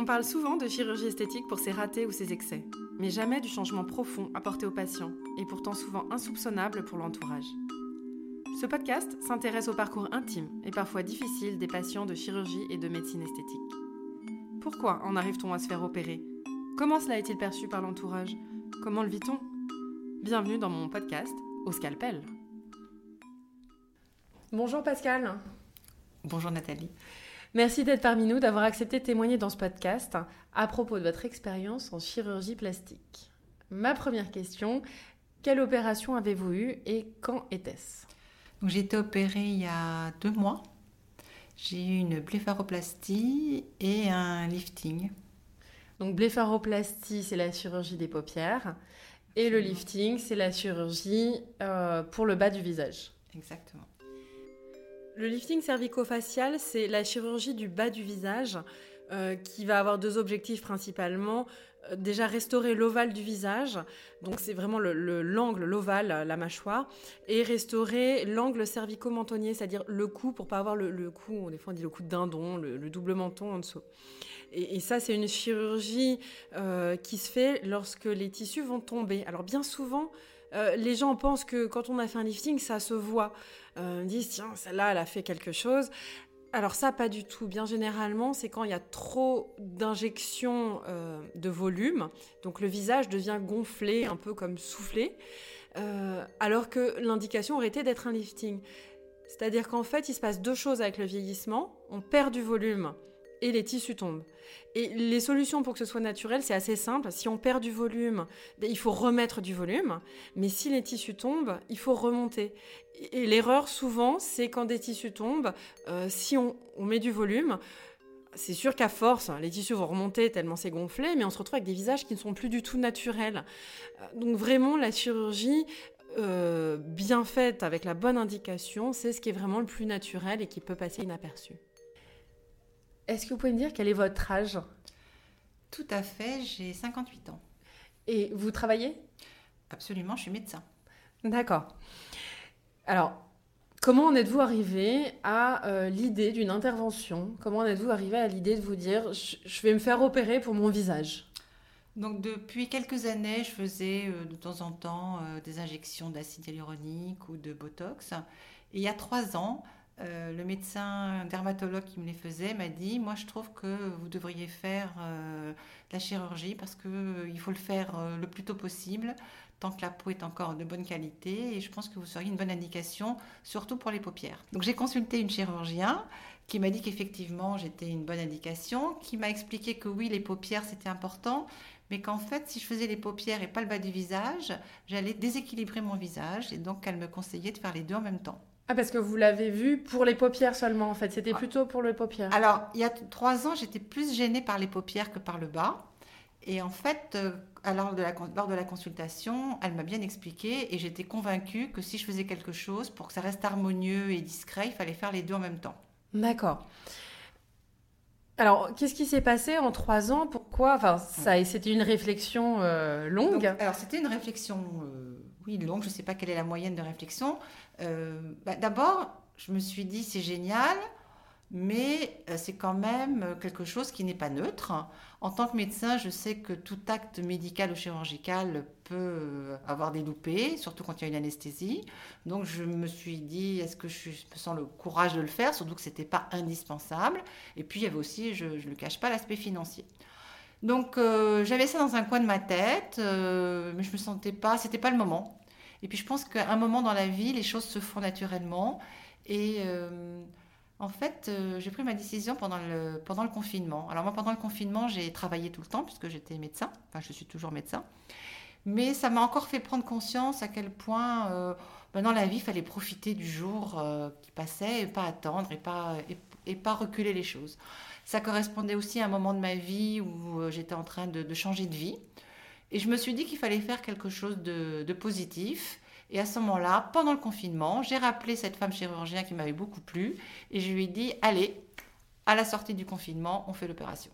On parle souvent de chirurgie esthétique pour ses ratés ou ses excès, mais jamais du changement profond apporté aux patients, et pourtant souvent insoupçonnable pour l'entourage. Ce podcast s'intéresse au parcours intime et parfois difficile des patients de chirurgie et de médecine esthétique. Pourquoi en arrive-t-on à se faire opérer? Comment cela est-il perçu par l'entourage? Comment le vit-on? Bienvenue dans mon podcast Au scalpel. Bonjour Pascal. Bonjour Nathalie. Merci d'être parmi nous, d'avoir accepté de témoigner dans ce podcast à propos de votre expérience en chirurgie plastique. Ma première question, quelle opération avez-vous eue et quand était-ce? J'ai été opérée il y a deux mois. J'ai eu une blépharoplastie et un lifting. Donc blépharoplastie, c'est la chirurgie des paupières. Et le lifting, c'est la chirurgie euh, pour le bas du visage. Exactement. Le lifting cervico-facial, c'est la chirurgie du bas du visage euh, qui va avoir deux objectifs principalement. Euh, déjà restaurer l'ovale du visage, donc c'est vraiment l'angle, l'ovale, la mâchoire, et restaurer l'angle cervico-mentonnier, c'est-à-dire le cou pour pas avoir le, cou, des fois on dit le cou de dindon, le, double menton en dessous. Et, ça, c'est une chirurgie euh, qui se fait lorsque les tissus vont tomber. Alors bien souvent, les gens pensent que quand on a fait un lifting, ça se voit. Euh, disent, tiens, celle-là, elle a fait quelque chose. Alors ça, pas du tout. Bien généralement, c'est quand il y a trop d'injections euh, de volume. Donc le visage devient gonflé, un peu comme soufflé. alors que l'indication aurait été d'être un lifting. C'est-à-dire qu'en fait, il se passe deux choses avec le vieillissement. On perd du volume et les tissus tombent. Et les solutions pour que ce soit naturel, c'est assez simple. Si on perd du volume, ben, il faut remettre du volume. Mais si les tissus tombent, il faut remonter. Et l'erreur, souvent, c'est quand des tissus tombent, euh, si on, met du volume, c'est sûr qu'à force, les tissus vont remonter tellement c'est gonflé, mais on se retrouve avec des visages qui ne sont plus du tout naturels. Euh, donc vraiment, la chirurgie, euh, bien faite avec la bonne indication, c'est ce qui est vraiment le plus naturel et qui peut passer inaperçu. Est-ce que vous pouvez me dire quel est votre âge? Tout à fait, j'ai 58 ans. Et vous travaillez? Absolument, je suis médecin. D'accord. Alors, comment en êtes-vous arrivé à euh, l'idée d'une intervention? Comment en êtes-vous arrivé à l'idée de vous dire je, vais me faire opérer pour mon visage? Donc depuis quelques années, je faisais euh, de temps en temps euh, des injections d'acide hyaluronique ou de Botox. Et il y a trois ans, euh, le médecin dermatologue qui me les faisait m'a dit Moi, je trouve que vous devriez faire euh, la chirurgie parce qu'il euh, faut le faire le plus tôt possible, tant que la peau est encore de bonne qualité. Et je pense que vous seriez une bonne indication, surtout pour les paupières. Donc, j'ai consulté une chirurgien qui m'a dit qu'effectivement, j'étais une bonne indication, qui m'a expliqué que oui, les paupières, c'était important, mais qu'en fait, si je faisais les paupières et pas le bas du visage, j'allais déséquilibrer mon visage. Et donc, elle me conseillait de faire les deux en même temps. Ah, parce que vous l'avez vu pour les paupières seulement, en fait. C'était ah. plutôt pour les paupières. Alors, il y a trois ans, j'étais plus gênée par les paupières que par le bas. Et en fait, euh, alors de la, lors de la consultation, elle m'a bien expliqué et j'étais convaincue que si je faisais quelque chose, pour que ça reste harmonieux et discret, il fallait faire les deux en même temps. D'accord. Alors, qu'est-ce qui s'est passé en trois ans? Pourquoi? Enfin, ça, c'était une réflexion euh, longue. alors, c'était une réflexion, euh, oui, longue. Je ne sais pas quelle est la moyenne de réflexion. Euh, bah, d'abord, je me suis dit, c'est génial, mais euh, c'est quand même quelque chose qui n'est pas neutre. En tant que médecin, je sais que tout acte médical ou chirurgical peut euh, avoir des loupés, surtout quand il y a une anesthésie. Donc je me suis dit, est-ce que je me sens le courage de le faire, surtout que ce n'était pas indispensable. Et puis il y avait aussi, je ne le cache pas, l'aspect financier. Donc j'avais ça dans un coin de ma tête, mais je me sentais pas, c'était pas le moment. Et puis je pense qu'à un moment dans la vie, les choses se font naturellement. Et euh, en fait, euh, j'ai pris ma décision pendant le, confinement. Alors moi, pendant le confinement, j'ai travaillé tout le temps puisque j'étais médecin. Enfin, je suis toujours médecin. Mais ça m'a encore fait prendre conscience à quel point euh, ben, dans la vie, il fallait profiter du jour qui passait et pas attendre et pas, et, pas reculer les choses. Ça correspondait aussi à un moment de ma vie où j'étais en train de changer de vie. Et je me suis dit qu'il fallait faire quelque chose de, positif. Et à ce moment-là, pendant le confinement, j'ai rappelé cette femme chirurgien qui m'avait beaucoup plu et je lui ai dit allez, à la sortie du confinement, on fait l'opération.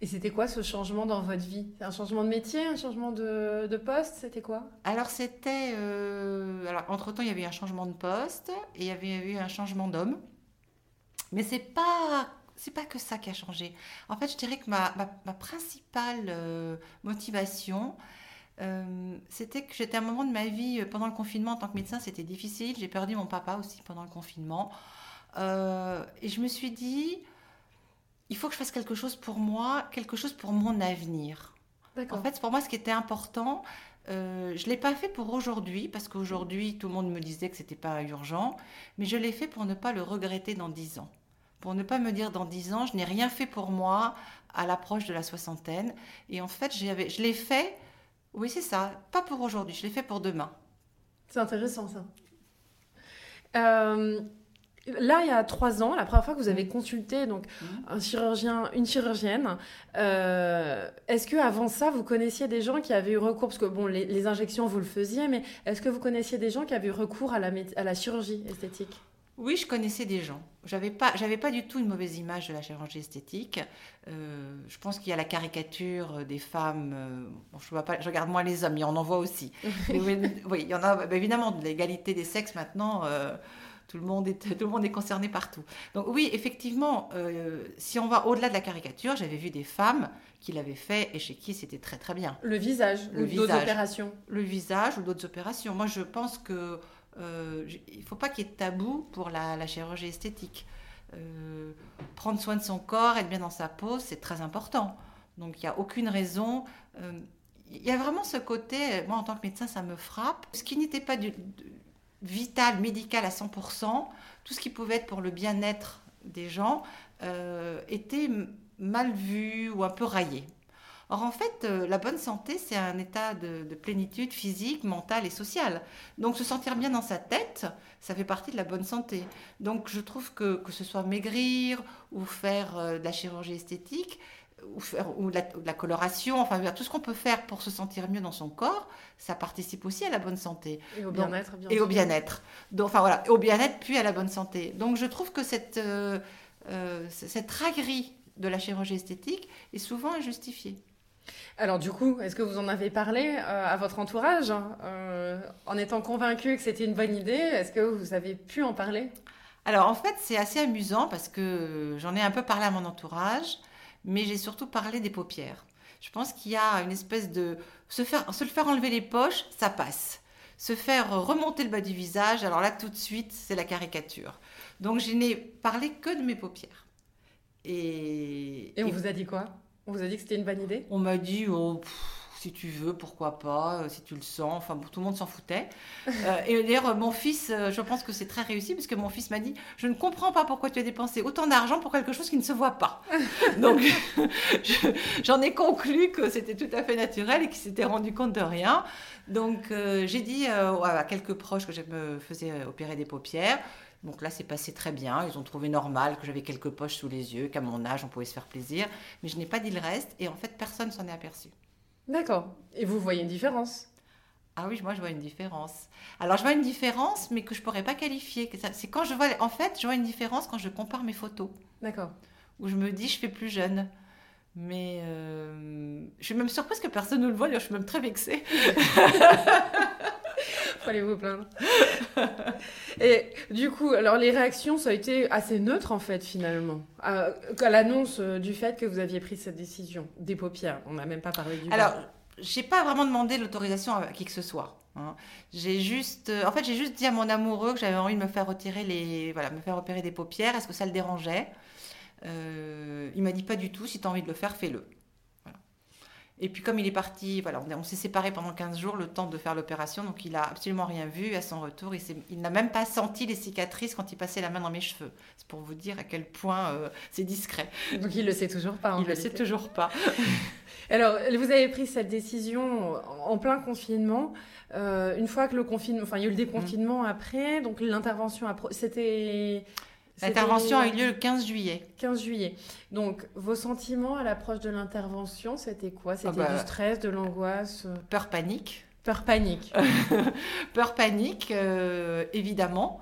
Et c'était quoi ce changement dans votre vie? Un changement de métier, un changement de, poste C'était quoi? Alors, c'était. Euh, alors, entre-temps, il y avait eu un changement de poste et il y avait eu un changement d'homme. Mais c'est pas c'est pas que ça qui a changé. En fait, je dirais que ma, ma, principale euh, motivation, euh, c'était que j'étais à un moment de ma vie, euh, pendant le confinement en tant que médecin, c'était difficile. J'ai perdu mon papa aussi pendant le confinement. et je me suis dit, il faut que je fasse quelque chose pour moi, quelque chose pour mon avenir. En fait, pour moi, ce qui était important, je ne l'ai pas fait pour aujourd'hui, parce qu'aujourd'hui, tout le monde me disait que ce n'était pas urgent, mais je l'ai fait pour ne pas le regretter dans dix ans pour ne pas me dire dans dix ans, je n'ai rien fait pour moi à l'approche de la soixantaine. Et en fait, je l'ai fait, oui c'est ça, pas pour aujourd'hui, je l'ai fait pour demain. C'est intéressant ça. Euh, là, il y a trois ans, la première fois que vous avez consulté donc mmh. un chirurgien, une chirurgienne, euh, est-ce que avant ça, vous connaissiez des gens qui avaient eu recours, parce que bon, les, injections vous le faisiez, mais est-ce que vous connaissiez des gens qui avaient eu recours à la, à la chirurgie esthétique? Oui, je connaissais des gens. J'avais pas, j'avais pas du tout une mauvaise image de la chirurgie esthétique. Euh, je pense qu'il y a la caricature des femmes. Euh, je, vois pas, je regarde moins les hommes, mais on en voit aussi. oui, il y en a. Bah, évidemment, de l'égalité des sexes maintenant. Euh, tout le, monde est, tout le monde est concerné partout. Donc oui, effectivement, si on va au-delà de la caricature, j'avais vu des femmes qui l'avaient fait et chez qui c'était très très bien. Le visage, le ou d'autres opérations. Le visage ou d'autres opérations. Moi, je pense que euh, il ne faut pas qu'il y ait de tabou pour la, chirurgie esthétique. Euh, prendre soin de son corps, être bien dans sa peau, c'est très important. Donc il n'y a aucune raison. Euh, il y a vraiment ce côté, moi en tant que médecin, ça me frappe. Ce qui n'était pas vital, médical à 100%, tout ce qui pouvait être pour le bien-être des gens, était mal vu ou un peu raillé. Or, en fait, euh, la bonne santé, c'est un état de, plénitude physique, mentale et sociale. Donc, se sentir bien dans sa tête, ça fait partie de la bonne santé. Donc, je trouve que que ce soit maigrir ou faire euh, de la chirurgie esthétique, ou, faire, ou, de la, coloration, enfin, tout ce qu'on peut faire pour se sentir mieux dans son corps, ça participe aussi à la bonne santé. Et au bien-être, bien Et au bien-être. Enfin, voilà, au bien-être, puis à la bonne santé. Donc, je trouve que cette, euh, cette raillerie de la chirurgie esthétique est souvent injustifiée. Alors du coup, est-ce que vous en avez parlé euh, à votre entourage euh, en étant convaincu que c'était une bonne idée Est-ce que vous avez pu en parler? Alors en fait, c'est assez amusant parce que j'en ai un peu parlé à mon entourage, mais j'ai surtout parlé des paupières. Je pense qu'il y a une espèce de se faire se le faire enlever les poches, ça passe. Se faire remonter le bas du visage, alors là tout de suite, c'est la caricature. Donc je n'ai parlé que de mes paupières. Et, et on vous a dit quoi? On vous a dit que c'était une bonne idée? On m'a dit, oh, si tu veux, pourquoi pas, euh, si tu le sens. Enfin, tout le monde s'en foutait. Euh, et d'ailleurs, mon fils, euh, je pense que c'est très réussi, parce que mon fils m'a dit, je ne comprends pas pourquoi tu as dépensé autant d'argent pour quelque chose qui ne se voit pas. Donc, j'en ai conclu que c'était tout à fait naturel et qu'il s'était rendu compte de rien. Donc, j'ai dit à quelques proches que je me faisais opérer des paupières. Donc là, c'est passé très bien. Ils ont trouvé normal que j'avais quelques poches sous les yeux, qu'à mon âge, on pouvait se faire plaisir. Mais je n'ai pas dit le reste. Et en fait, personne s'en est aperçu. D'accord. Et vous voyez une différence? Ah oui, moi je vois une différence. Alors je vois une différence, mais que je pourrais pas qualifier. C'est quand je vois, en fait, je vois une différence quand je compare mes photos. D'accord. Où je me dis, je fais plus jeune. Mais euh, je suis même surprise que personne ne le voit. Je suis même très vexée. Allez vous plaindre. Et du coup, alors les réactions, ça a été assez neutre en fait finalement. À, l'annonce euh, du fait que vous aviez pris cette décision des paupières, on n'a même pas parlé du. Alors, j'ai pas vraiment demandé l'autorisation à qui que ce soit. Hein. J'ai juste, euh, en fait, j'ai juste dit à mon amoureux que j'avais envie de me faire retirer les, voilà, me faire opérer des paupières. Est-ce que ça le dérangeait? Euh, Il m'a dit pas du tout. Si tu as envie de le faire, fais-le. Et puis comme il est parti, voilà, on, s'est séparés pendant 15 jours, le temps de faire l'opération, donc il a absolument rien vu. À son retour, il, n'a même pas senti les cicatrices quand il passait la main dans mes cheveux. C'est pour vous dire à quel point euh, c'est discret. Donc il le sait toujours pas. il le sait toujours pas. Alors, vous avez pris cette décision en plein confinement. Euh, une fois que le confinement, enfin, il y a eu le déconfinement après, donc l'intervention, c'était L'intervention a eu lieu le 15 juillet. 15 juillet. Donc, vos sentiments à l'approche de l'intervention, c'était quoi? C'était ah bah, du stress, de l'angoisse euh? Peur, panique. Peur, panique. Peur, panique, euh, évidemment.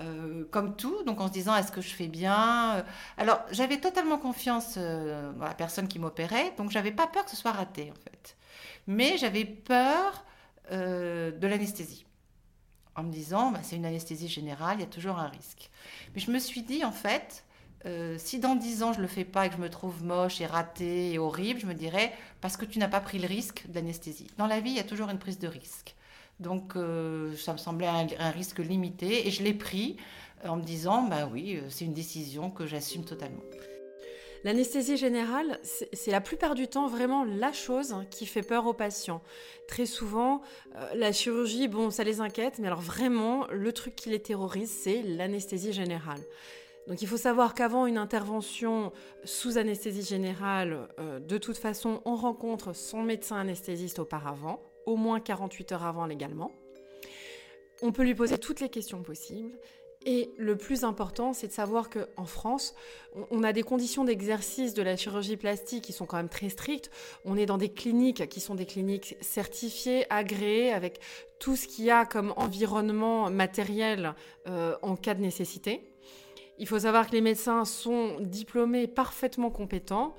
Euh, comme tout, donc en se disant est-ce que je fais bien? Alors j'avais totalement confiance dans la personne qui m'opérait, donc j'avais pas peur que ce soit raté en fait. Mais j'avais peur de l'anesthésie en me disant, bah, c'est une anesthésie générale, il y a toujours un risque. Mais je me suis dit, en fait, Euh, si dans 10 ans je le fais pas et que je me trouve moche et raté et horrible, je me dirais parce que tu n'as pas pris le risque d'anesthésie. Dans la vie, il y a toujours une prise de risque. Donc euh, ça me semblait un, risque limité et je l'ai pris en me disant bah oui, c'est une décision que j'assume totalement. L'anesthésie générale, c'est la plupart du temps vraiment la chose qui fait peur aux patients. Très souvent, euh, la chirurgie, bon, ça les inquiète, mais alors vraiment, le truc qui les terrorise, c'est l'anesthésie générale. Donc il faut savoir qu'avant une intervention sous anesthésie générale, euh, de toute façon, on rencontre son médecin anesthésiste auparavant, au moins 48 heures avant légalement. On peut lui poser toutes les questions possibles. Et le plus important, c'est de savoir qu'en France, on a des conditions d'exercice de la chirurgie plastique qui sont quand même très strictes. On est dans des cliniques qui sont des cliniques certifiées, agréées, avec tout ce qu'il y a comme environnement matériel euh, en cas de nécessité. Il faut savoir que les médecins sont diplômés, parfaitement compétents,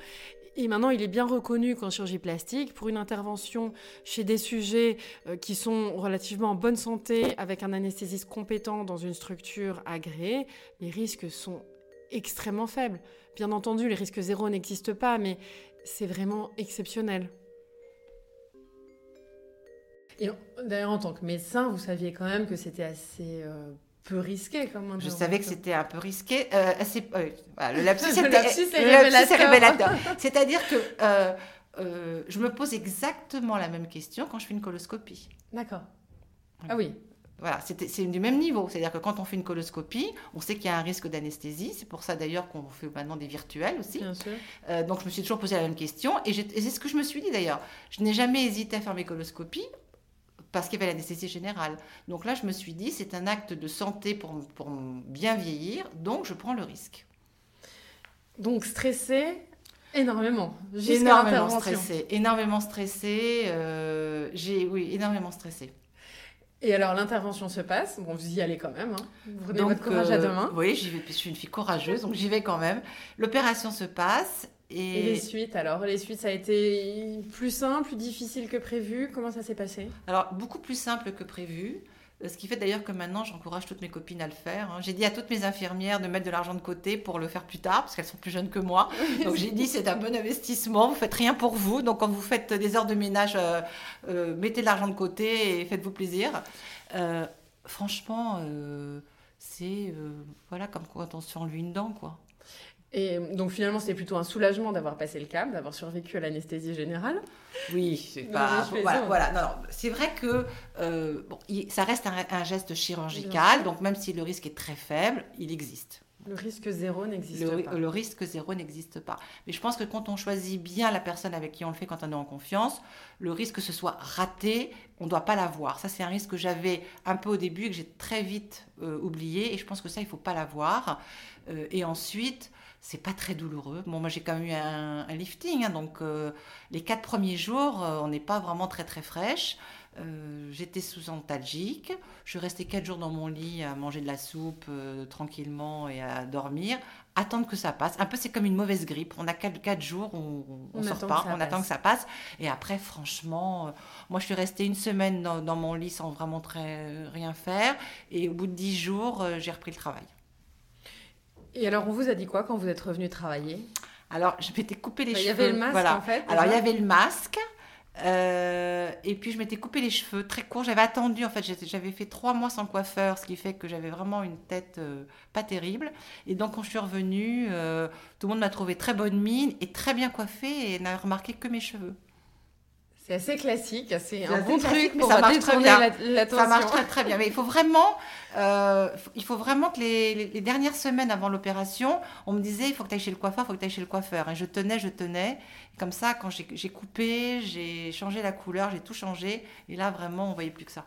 et maintenant, il est bien reconnu qu'en chirurgie plastique, pour une intervention chez des sujets euh, qui sont relativement en bonne santé, avec un anesthésiste compétent dans une structure agréée, les risques sont extrêmement faibles. Bien entendu, les risques zéro n'existent pas, mais c'est vraiment exceptionnel. Et d'ailleurs, en tant que médecin, vous saviez quand même que c'était assez euh, peu risqué comme Je savais que c'était un peu risqué. Euh, euh le lapsus, est révélateur. C'est-à-dire que euh, je me pose exactement la même question quand je fais une coloscopie. D'accord. Ah oui. Voilà, c'est du même niveau. C'est-à-dire que quand on fait une coloscopie, on sait qu'il y a un risque d'anesthésie. C'est pour ça d'ailleurs qu'on fait maintenant des virtuels aussi. Bien sûr. donc je me suis toujours posé la même question. Et, et c'est ce que je me suis dit d'ailleurs. Je n'ai jamais hésité à faire mes coloscopies parce qu'il y avait l'anesthésie générale. Donc là, je me suis dit, c'est un acte de santé pour, pour bien vieillir, donc je prends le risque. Donc stressé énormément. Énormément stressé, énormément stressé. Euh, j'ai, oui, énormément stressé. Et alors l'intervention se passe, bon vous y allez quand même, hein. vous prenez votre courage à deux mains. Oui, j'y vais, je suis une fille courageuse, donc j'y vais quand même. L'opération se passe et... les suites, alors Les suites, ça a été plus simple, plus difficile que prévu? Comment ça s'est passé? Alors, beaucoup plus simple que prévu. Euh, ce qui fait d'ailleurs que maintenant, j'encourage toutes mes copines à le faire. Hein. J'ai dit à toutes mes infirmières de mettre de l'argent de côté pour le faire plus tard, parce qu'elles sont plus jeunes que moi. Donc j'ai dit, c'est un bon investissement, vous faites rien pour vous. Donc quand vous faites des heures de ménage, euh, euh, mettez de l'argent de côté et faites-vous plaisir. franchement, c'est voilà comme quand on se enlever une dent, quoi. Et donc finalement, c'était plutôt un soulagement d'avoir passé le cap, d'avoir survécu à l'anesthésie générale. Oui, c'est pas. voilà, voilà. Non, c'est vrai que euh, bon, ça reste un, geste chirurgical, donc même si le risque est très faible, il existe. Le risque zéro n'existe pas. Le risque zéro n'existe pas. Mais je pense que quand on choisit bien la personne avec qui on le fait, quand on est en confiance, le risque que ce soit raté, on ne doit pas l'avoir. Ça, c'est un risque que j'avais un peu au début et que j'ai très vite euh, oublié. Et je pense que ça, il ne faut pas l'avoir. Euh, et ensuite, c'est pas très douloureux. Bon, moi j'ai quand même eu un, lifting, hein, donc euh, les quatre premiers jours, euh, on n'est pas vraiment très très fraîche. Euh, j'étais sous antalgique. Je suis restée quatre jours dans mon lit à manger de la soupe tranquillement et à dormir, attendre que ça passe. Un peu, c'est comme une mauvaise grippe. On a quatre, quatre jours, on, on, sort pas, on attend que ça passe. Et après, franchement, moi, je suis restée une semaine dans, dans, mon lit sans vraiment très rien faire. Et au bout de dix jours, j'ai repris le travail. Et alors, on vous a dit quoi quand vous êtes revenu travailler? Alors, je m'étais coupé les cheveux. Il y avait le masque, en fait. Alors, il y avait le masque. Euh, et puis je m'étais coupé les cheveux très courts. J'avais attendu, en fait, j'avais fait trois mois sans coiffeur, ce qui fait que j'avais vraiment une tête euh, pas terrible. Et donc quand je suis revenue, euh, tout le monde m'a trouvé très bonne mine et très bien coiffée et n'a remarqué que mes cheveux. C'est assez classique, c'est un bon truc, mais ça marche très bien. ça marche très très bien. Mais il faut vraiment, euh, il faut vraiment que les, dernières semaines avant l'opération, on me disait il faut que tu ailles chez le coiffeur, il faut que tu ailles chez le coiffeur. Et je tenais, je tenais. comme ça, quand j'ai coupé, j'ai changé la couleur, j'ai tout changé. Et là, vraiment, on voyait plus que ça.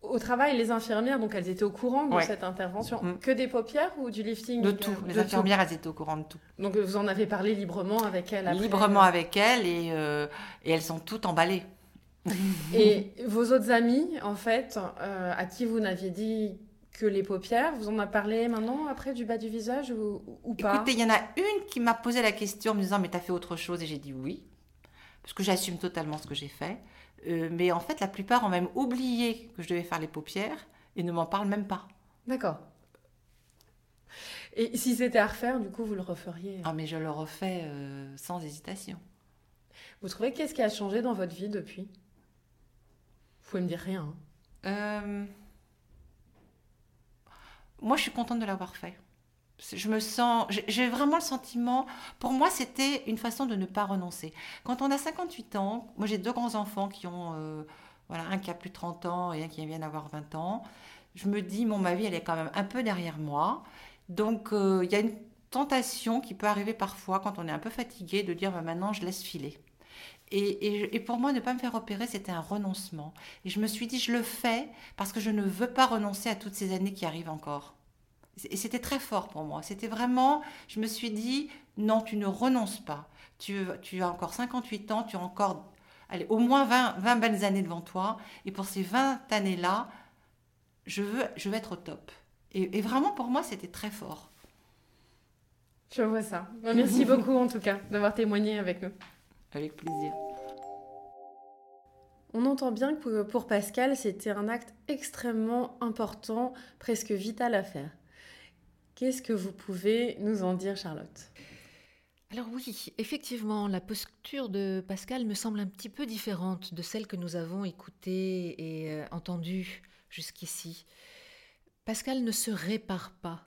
Au travail, les infirmières, donc elles étaient au courant de cette intervention. Mm. Que des paupières ou du lifting De tout. Les infirmières, elles étaient au courant de tout. Donc vous en avez parlé librement avec elles Librement avec elles et, euh, et, elles sont toutes emballées. et vos autres amis, en fait, euh, à qui vous n'aviez dit que les paupières, vous en avez parlé maintenant après du bas du visage ou, ou pas? Écoutez, il y en a une qui m'a posé la question en me disant mais t'as fait autre chose? Et j'ai dit oui parce que j'assume totalement ce que j'ai fait. Euh, mais en fait, la plupart ont même oublié que je devais faire les paupières et ne m'en parlent même pas. D'accord. Et si c'était à refaire, du coup, vous le referiez? Ah, mais je le refais sans hésitation. Vous trouvez qu'est-ce qui a changé dans votre vie depuis? Vous pouvez me dire rien. Hein. Moi, je suis contente de l'avoir fait. Je me sens, j'ai vraiment le sentiment, pour moi, c'était une façon de ne pas renoncer. Quand on a 58 ans, moi j'ai deux grands-enfants qui ont, euh, voilà, un qui a plus de 30 ans et un qui vient d'avoir 20 ans. Je me dis, mon ma vie, elle est quand même un peu derrière moi. Donc, euh, il y a une tentation qui peut arriver parfois quand on est un peu fatigué de dire, bah, maintenant, je laisse filer. Et, et, pour moi, ne pas me faire opérer, c'était un renoncement. Et je me suis dit, je le fais parce que je ne veux pas renoncer à toutes ces années qui arrivent encore. Et c'était très fort pour moi. C'était vraiment, je me suis dit, non, tu ne renonces pas. Tu, tu as encore 58 ans, tu as encore allez, au moins 20, 20 belles années devant toi. Et pour ces 20 années-là, je veux, je veux être au top. Et, et vraiment, pour moi, c'était très fort. Je vois ça. Merci beaucoup, en tout cas, d'avoir témoigné avec nous. Avec plaisir. On entend bien que pour Pascal, c'était un acte extrêmement important, presque vital à faire. Qu'est-ce que vous pouvez nous en dire, Charlotte? Alors oui, effectivement, la posture de Pascal me semble un petit peu différente de celle que nous avons écoutée et euh, entendue jusqu'ici. Pascal ne se répare pas,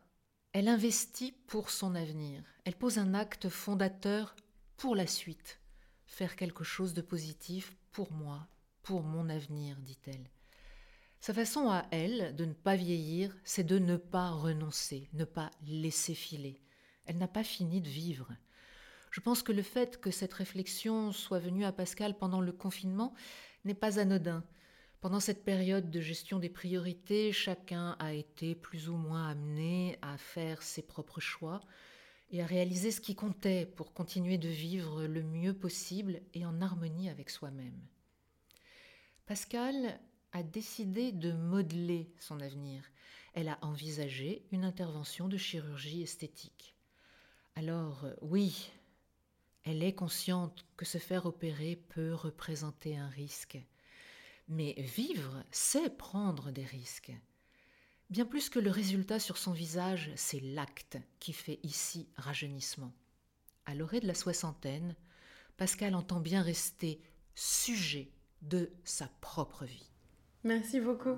elle investit pour son avenir, elle pose un acte fondateur pour la suite, faire quelque chose de positif pour moi, pour mon avenir, dit-elle. Sa façon à elle de ne pas vieillir, c'est de ne pas renoncer, ne pas laisser filer. Elle n'a pas fini de vivre. Je pense que le fait que cette réflexion soit venue à Pascal pendant le confinement n'est pas anodin. Pendant cette période de gestion des priorités, chacun a été plus ou moins amené à faire ses propres choix et à réaliser ce qui comptait pour continuer de vivre le mieux possible et en harmonie avec soi-même. Pascal a décidé de modeler son avenir. Elle a envisagé une intervention de chirurgie esthétique. Alors oui, elle est consciente que se faire opérer peut représenter un risque. Mais vivre, c'est prendre des risques. Bien plus que le résultat sur son visage, c'est l'acte qui fait ici rajeunissement. À l'orée de la soixantaine, Pascal entend bien rester sujet de sa propre vie. Merci beaucoup.